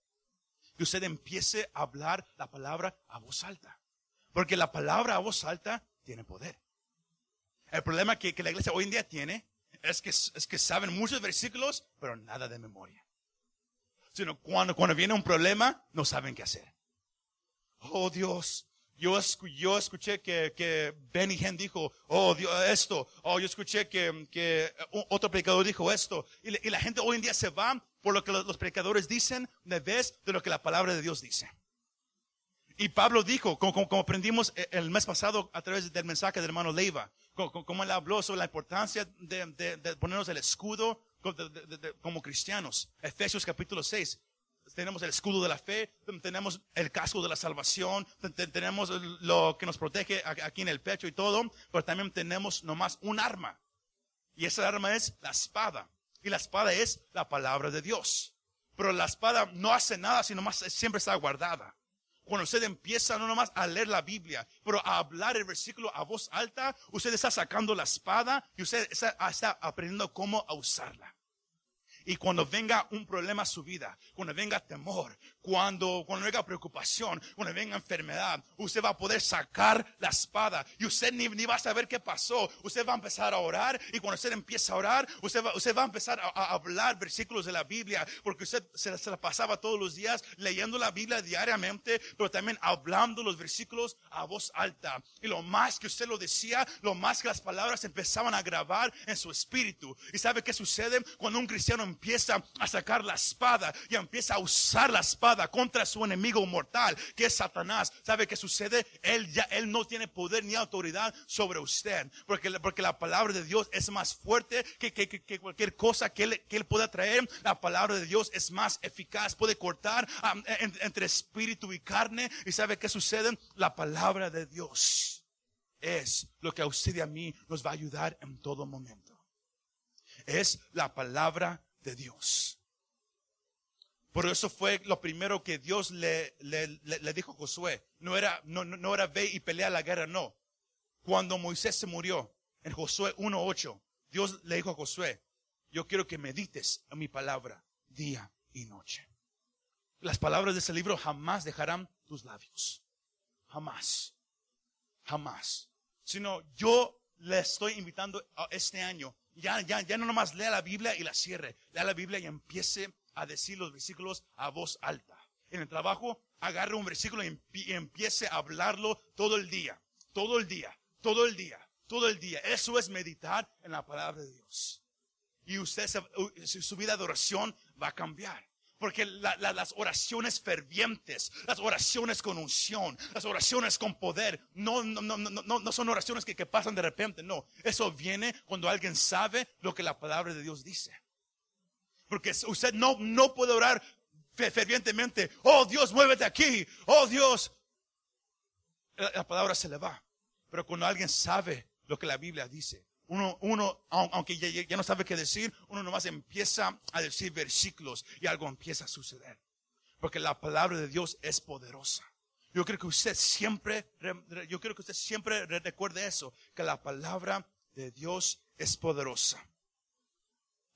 Que usted empiece a hablar la palabra a voz alta. Porque la palabra a voz alta tiene poder. El problema que, que la iglesia hoy en día tiene es que, es que saben muchos versículos, pero nada de memoria sino cuando, cuando viene un problema, no saben qué hacer. Oh Dios, yo, escuché que, que Benny Hinn dijo, oh Dios, esto, oh yo escuché que, que otro predicador dijo esto, y, la gente hoy en día se va por lo que los, predicadores dicen de vez de lo que la palabra de Dios dice. Y Pablo dijo, como, como, aprendimos el mes pasado a través del mensaje del hermano Leiva, como, como él habló sobre la importancia de, de, de ponernos el escudo como cristianos. Efesios capítulo 6. Tenemos el escudo de la fe, tenemos el casco de la salvación, tenemos lo que nos protege aquí en el pecho y todo, pero también tenemos nomás un arma. Y esa arma es la espada. Y la espada es la palabra de Dios. Pero la espada no hace nada, sino más siempre está guardada. Cuando usted empieza no nomás a leer la Biblia, pero a hablar el versículo a voz alta, usted está sacando la espada y usted está, aprendiendo cómo usarla. Y cuando venga un problema a su vida, cuando venga temor, cuando, cuando venga preocupación, cuando venga enfermedad, usted va a poder sacar la espada y usted ni, ni va a saber qué pasó. Usted va a empezar a orar y cuando usted empieza a orar, usted va, usted va a empezar a, a hablar versículos de la Biblia porque usted se, se la pasaba todos los días leyendo la Biblia diariamente, pero también hablando los versículos a voz alta. Y lo más que usted lo decía, lo más que las palabras empezaban a grabar en su espíritu. ¿Y sabe qué sucede cuando un cristiano empieza a sacar la espada y empieza a usar la espada contra su enemigo mortal, que es Satanás. ¿Sabe qué sucede? Él ya, él no tiene poder ni autoridad sobre usted, porque, porque la palabra de Dios es más fuerte que, que, que cualquier cosa que él, que él pueda traer. La palabra de Dios es más eficaz, puede cortar en, entre espíritu y carne. ¿Y sabe qué sucede? La palabra de Dios es lo que a usted y a mí nos va a ayudar en todo momento. Es la palabra de Dios. Por eso fue lo primero que Dios le, le, le, dijo a Josué. No era, no, no era ve y pelea la guerra, no. Cuando Moisés se murió, en Josué 1.8, Dios le dijo a Josué, yo quiero que medites en mi palabra día y noche. Las palabras de ese libro jamás dejarán tus labios. Jamás. Jamás. Sino yo le estoy invitando a este año. Ya, ya, ya no nomás lea la Biblia y la cierre. Lea la Biblia y empiece a decir los versículos a voz alta. En el trabajo, agarre un versículo y empiece a hablarlo todo el día. Todo el día. Todo el día. Todo el día. Eso es meditar en la palabra de Dios. Y usted, su vida de oración va a cambiar. Porque las oraciones fervientes, las oraciones con unción, las oraciones con poder, no, no, no, no, no son oraciones que, pasan de repente, no. Eso viene cuando alguien sabe lo que la palabra de Dios dice. Porque usted no, no puede orar fervientemente, oh Dios, muévete aquí, oh Dios. La, palabra se le va. Pero cuando alguien sabe lo que la Biblia dice, uno, uno aunque ya, ya, no sabe qué decir, uno nomás empieza a decir versículos y algo empieza a suceder. Porque la palabra de Dios es poderosa. Yo creo que usted siempre, yo creo que usted siempre recuerde eso, que la palabra de Dios es poderosa.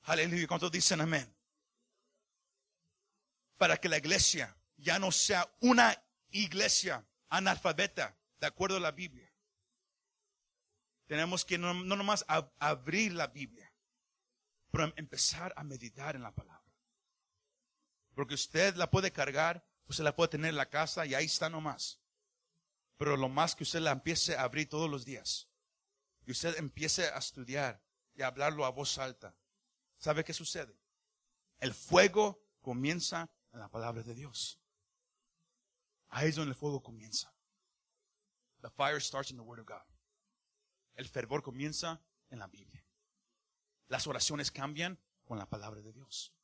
Aleluya. ¿Cuántos dicen amén? Para que la iglesia ya no sea una iglesia analfabeta, de acuerdo a la Biblia. Tenemos que no, no nomás abrir la Biblia, pero empezar a meditar en la palabra. Porque usted la puede cargar, usted la puede tener en la casa y ahí está nomás. Pero lo más que usted la empiece a abrir todos los días y usted empiece a estudiar y a hablarlo a voz alta, ¿Sabe qué sucede? El fuego comienza en la palabra de Dios. Ahí es donde el fuego comienza. The fire starts in the word of God. El fervor comienza en la Biblia. Las oraciones cambian con la palabra de Dios.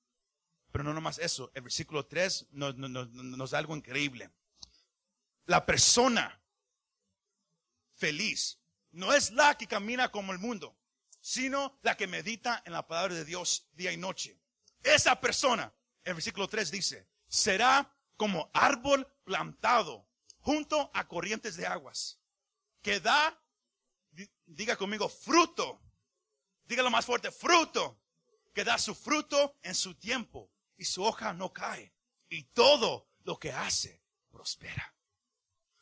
Pero no nomás eso, el versículo 3 nos, nos da algo increíble. La persona feliz no es la que camina como el mundo sino la que medita en la palabra de Dios día y noche. Esa persona, el versículo 3 dice, será como árbol plantado junto a corrientes de aguas, que da, diga conmigo, fruto. Dígalo más fuerte, fruto, que da su fruto en su tiempo y su hoja no cae. Y todo lo que hace prospera.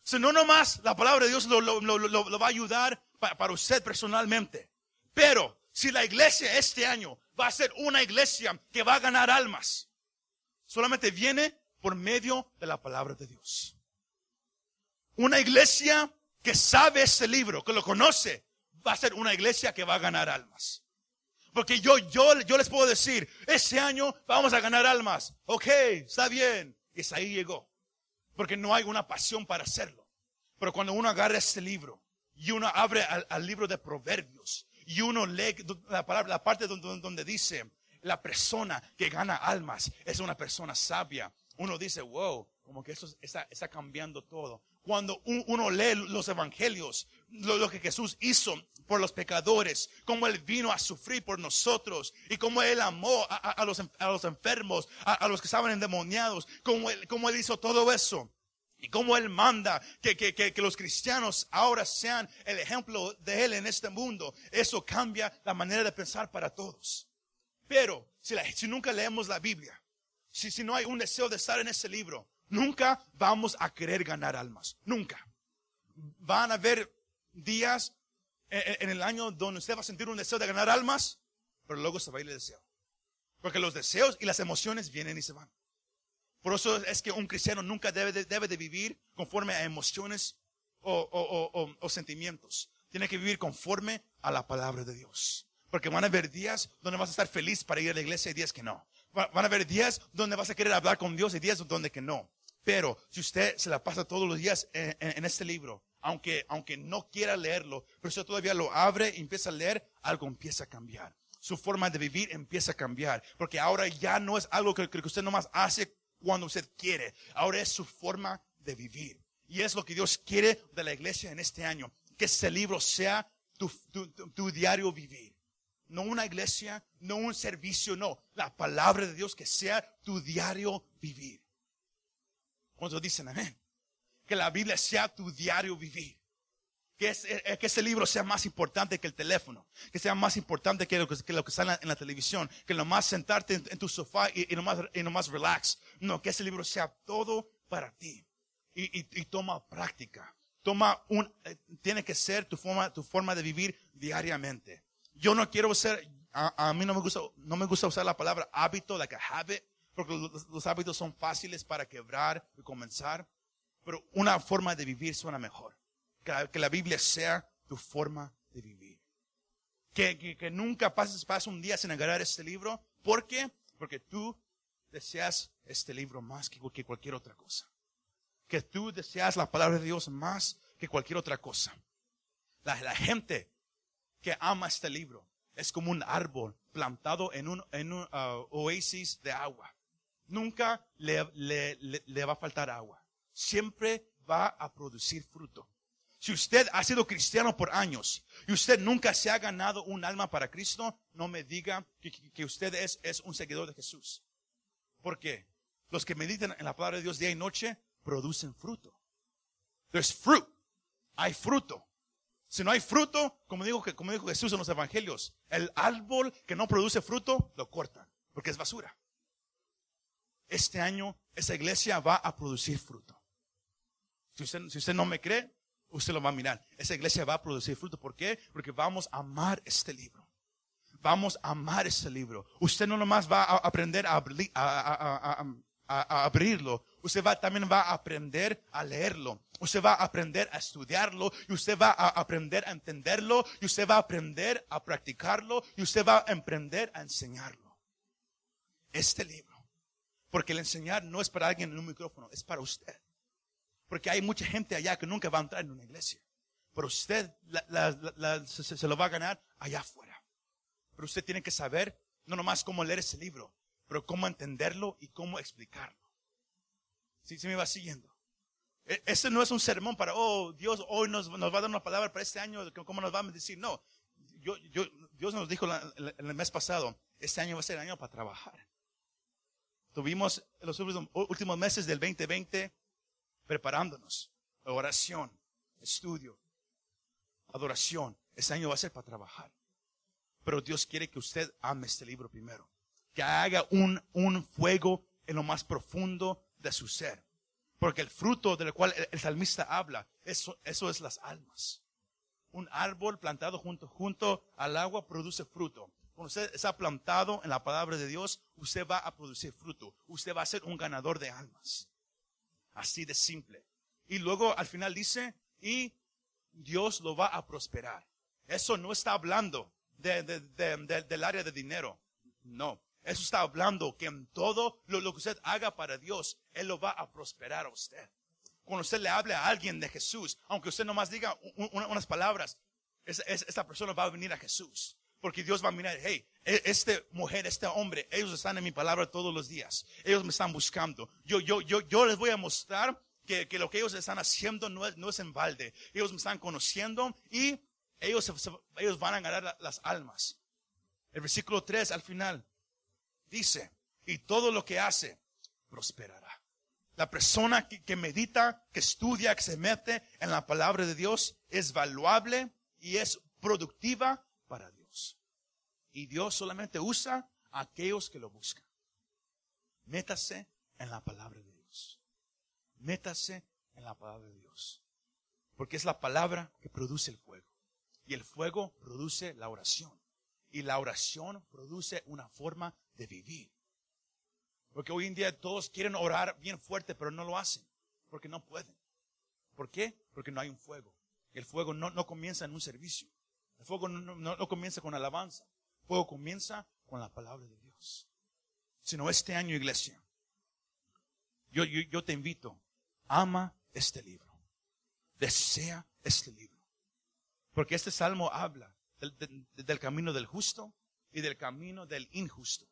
Si no nomás la palabra de Dios lo, va a ayudar para usted personalmente. Pero si la iglesia este año va a ser una iglesia que va a ganar almas, solamente viene por medio de la palabra de Dios. Una iglesia que sabe este libro, que lo conoce, va a ser una iglesia que va a ganar almas. Porque yo, yo, yo les puedo decir, este año vamos a ganar almas. Ok, está bien. Y es ahí llegó. Porque no hay una pasión para hacerlo. Pero cuando uno agarra este libro y uno abre al libro de Proverbios y uno lee la, palabra, la parte donde, donde dice, la persona que gana almas es una persona sabia. Uno dice, wow, como que eso está cambiando todo. Cuando uno lee los evangelios, lo, que Jesús hizo por los pecadores, cómo Él vino a sufrir por nosotros y cómo Él amó a, los, a los, enfermos, a, los que estaban endemoniados, cómo él, cómo él hizo todo eso. Y cómo Él manda que, que, que, que, los cristianos ahora sean el ejemplo de Él en este mundo. Eso cambia la manera de pensar para todos. Pero si, la- si nunca leemos la Biblia, si, si no hay un deseo de estar en ese libro, nunca vamos a querer ganar almas. Nunca. Van a haber días en, en- en el año donde usted va a sentir un deseo de ganar almas, pero luego se va a ir el deseo. Porque los deseos y las emociones vienen y se van. Por eso es que un cristiano nunca debe de, debe de vivir conforme a emociones o, o- o- o- sentimientos. Tiene que vivir conforme a la palabra de Dios. Porque van a haber días donde vas a estar feliz para ir a la iglesia y días que no. Va- Van a haber días donde vas a querer hablar con Dios y días donde que no. Pero si usted se la pasa todos los días en, este libro, aunque, aunque no quiera leerlo, pero usted todavía lo abre y empieza a leer, algo empieza a cambiar. Su forma de vivir empieza a cambiar. Porque ahora ya no es algo que, que usted nomás hace cuando usted quiere. Ahora es su forma de vivir. Y es lo que Dios quiere de la iglesia en este año. Que este libro sea tu, tu- tu- tu diario vivir. No una iglesia, no un servicio, no. La palabra de Dios que sea tu diario vivir. Cuando dicen amén. Que la Biblia sea tu diario vivir. Que, es- eh, que ese libro sea más importante que el teléfono. Que sea más importante que lo que, que lo que sale en la televisión. Que nomás sentarte en, en tu sofá y, y nomás, y nomás relax. No, que ese libro sea todo para ti. Y, y- y toma práctica. Toma un, eh, tiene que ser tu forma, tu forma de vivir diariamente. Yo no quiero ser, a, a mí no me gusta, no me gusta usar la palabra hábito, like a habit, porque los, hábitos son fáciles para quebrar y comenzar. Pero una forma de vivir suena mejor. Que la, que la Biblia sea tu forma de vivir. Que, que, nunca pases, pases un día sin agarrar este libro. ¿Por qué? Porque tú deseas este libro más que, que cualquier otra cosa. Que tú deseas la palabra de Dios más que cualquier otra cosa. La, la gente que ama este libro es como un árbol plantado en un, en un uh, oasis de agua. Nunca le, le- le- va a faltar agua. Siempre va a producir fruto. Si usted ha sido cristiano por años y usted nunca se ha ganado un alma para Cristo, no me diga que, usted es, es un seguidor de Jesús. ¿Por qué? Los que meditan en la palabra de Dios día y noche producen fruto. There's fruit. Hay fruto. Si no hay fruto, como dijo, como dijo Jesús en los evangelios, el árbol que no produce fruto, lo cortan, porque es basura. Este año, esa iglesia va a producir fruto. Si usted, si usted no me cree, usted lo va a mirar. Esa iglesia va a producir fruto. ¿Por qué? Porque vamos a amar este libro. Vamos a amar este libro. Usted no nomás va a aprender a, a abrirlo. Usted va, también va a aprender a leerlo. Usted va a aprender a estudiarlo. Y usted va a aprender a entenderlo. Y usted va a aprender a practicarlo. Y usted va a aprender a enseñarlo. Este libro. Porque el enseñar no es para alguien en un micrófono, es para usted. Porque hay mucha gente allá que nunca va a entrar en una iglesia. Pero usted la- la- la- se, se- se lo va a ganar allá afuera. Pero usted tiene que saber no nomás cómo leer ese libro, pero cómo entenderlo y cómo explicarlo. ¿Sí, sí me va siguiendo? Este no es un sermón para, oh, Dios hoy nos, nos va a dar una palabra para este año, ¿cómo nos va a decir? No, yo, yo, Dios nos dijo el mes pasado, este año va a ser el año para trabajar. Tuvimos los últimos, meses del 2020 preparándonos, oración, estudio, adoración. Este año va a ser para trabajar. Pero Dios quiere que usted ame este libro primero. Que haga un, un fuego en lo más profundo de su ser. Porque el fruto del cual el, el salmista habla, eso, eso es las almas. Un árbol plantado junto, junto al agua produce fruto. Cuando usted está plantado en la palabra de Dios, usted va a producir fruto. Usted va a ser un ganador de almas. Así de simple. Y luego al final dice, y Dios lo va a prosperar. Eso no está hablando de- de- de- de- del área de dinero. No. Eso está hablando que en todo lo, que usted haga para Dios, Él lo va a prosperar a usted. Cuando usted le hable a alguien de Jesús, aunque usted nomás diga un- un- unas palabras, esa, persona va a venir a Jesús. Porque Dios va a mirar, hey, e- esta mujer, este hombre, ellos están en mi palabra todos los días. Ellos me están buscando. Yo, yo, yo, yo les voy a mostrar que, que lo que ellos están haciendo no es, no es en balde. Ellos me están conociendo y ellos, ellos van a ganar la- las almas. El versículo 3 al final dice, y todo lo que hace prosperará. La persona que, que medita, que estudia, que se mete en la palabra de Dios es valuable y es productiva. Y Dios solamente usa a aquellos que lo buscan. Métase en la palabra de Dios. Métase en la palabra de Dios. Porque es la palabra que produce el fuego. Y el fuego produce la oración. Y la oración produce una forma de vivir. Porque hoy en día todos quieren orar bien fuerte, pero no lo hacen. Porque no pueden. ¿Por qué? Porque no hay un fuego. El fuego no, no comienza en un servicio. El fuego no, no, no comienza con alabanza. Fuego comienza con la palabra de Dios. Sino este año, iglesia, yo, yo, yo te invito, ama este libro. Desea este libro. Porque este salmo habla del camino del justo y del camino del injusto.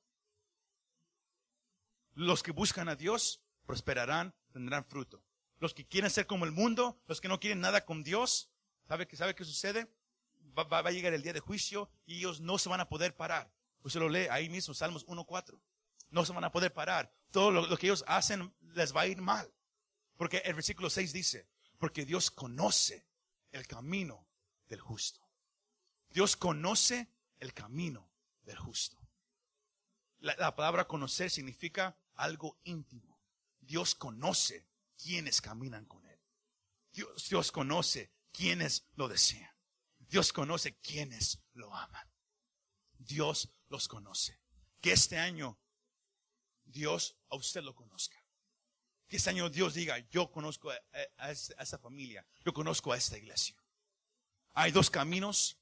Los que buscan a Dios prosperarán, tendrán fruto. Los que quieren ser como el mundo, los que no quieren nada con Dios, ¿sabe qué, sabe qué sucede? Va, va, a llegar el día de juicio y ellos no se van a poder parar. Usted lo lee ahí mismo, Salmos 1.4. No se van a poder parar. Todo lo, lo que ellos hacen les va a ir mal. Porque el versículo 6 dice, porque Dios conoce el camino del justo. Dios conoce el camino del justo. La, la, palabra conocer significa algo íntimo. Dios conoce quienes caminan con Él. Dios, Dios conoce quienes lo desean. Dios conoce quienes lo aman. Dios los conoce. Que este año Dios a usted lo conozca. Que este año Dios diga, yo conozco a, a, a esa familia, yo conozco a esta iglesia. Hay dos caminos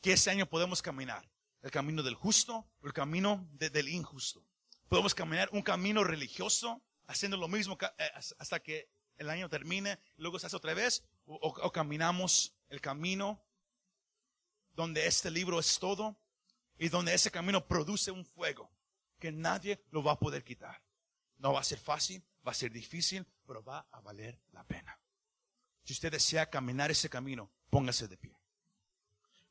que este año podemos caminar. El camino del justo o el camino de, del injusto. Podemos caminar un camino religioso, haciendo lo mismo eh, hasta que el año termine, luego se hace otra vez, o caminamos el camino donde este libro es todo y donde ese camino produce un fuego que nadie lo va a poder quitar. No va a ser fácil, va a ser difícil, pero va a valer la pena. Si usted desea caminar ese camino, póngase de pie.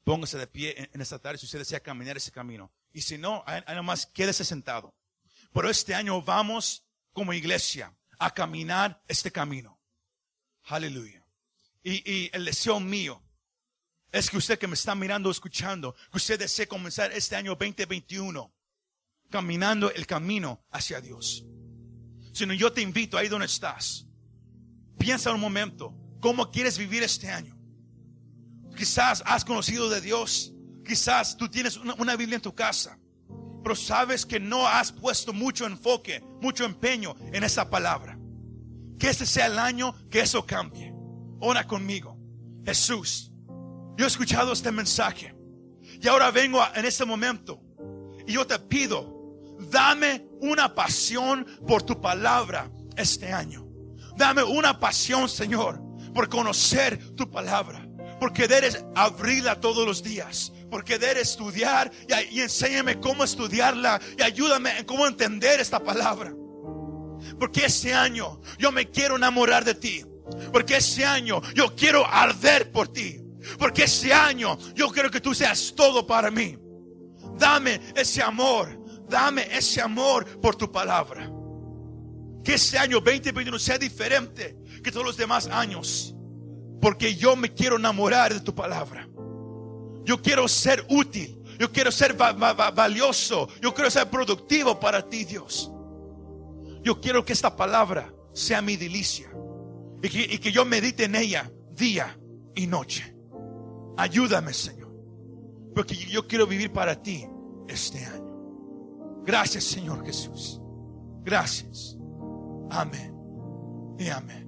Póngase de pie en, en esta tarde si usted desea caminar ese camino. Y si no, ahí nomás quédese sentado. Pero este año vamos como iglesia a caminar este camino. Aleluya. Y, y el deseo mío es que usted que me está mirando, escuchando, que usted desee comenzar este año 2021 caminando el camino hacia Dios. Sino yo te invito ahí donde estás. Piensa un momento, ¿cómo quieres vivir este año? Quizás has conocido de Dios, quizás tú tienes una, una Biblia en tu casa, pero sabes que no has puesto mucho enfoque, mucho empeño en esa palabra. Que este sea el año que eso cambie. Ora conmigo. Jesús, yo he escuchado este mensaje y ahora vengo en este momento y yo te pido, dame una pasión por tu palabra este año. Dame una pasión, Señor, por conocer tu palabra. Porque debes abrirla todos los días. Porque debes estudiar y, y enséñame cómo estudiarla y ayúdame en cómo entender esta palabra. Porque este año yo me quiero enamorar de ti. Porque este año yo quiero arder por ti. Porque este año yo quiero que tú seas todo para mí. Dame ese amor. Dame ese amor por tu palabra. Que este año 2021 sea diferente que todos los demás años. Porque yo me quiero enamorar de tu palabra. Yo quiero ser útil. Yo quiero ser va va valioso. Yo quiero ser productivo para ti, Dios. Yo quiero que esta palabra sea mi delicia. Y que yo medite en ella día y noche. Ayúdame, Señor. Porque yo quiero vivir para ti este año. Gracias, Señor Jesús. Gracias. Amén. Y amén.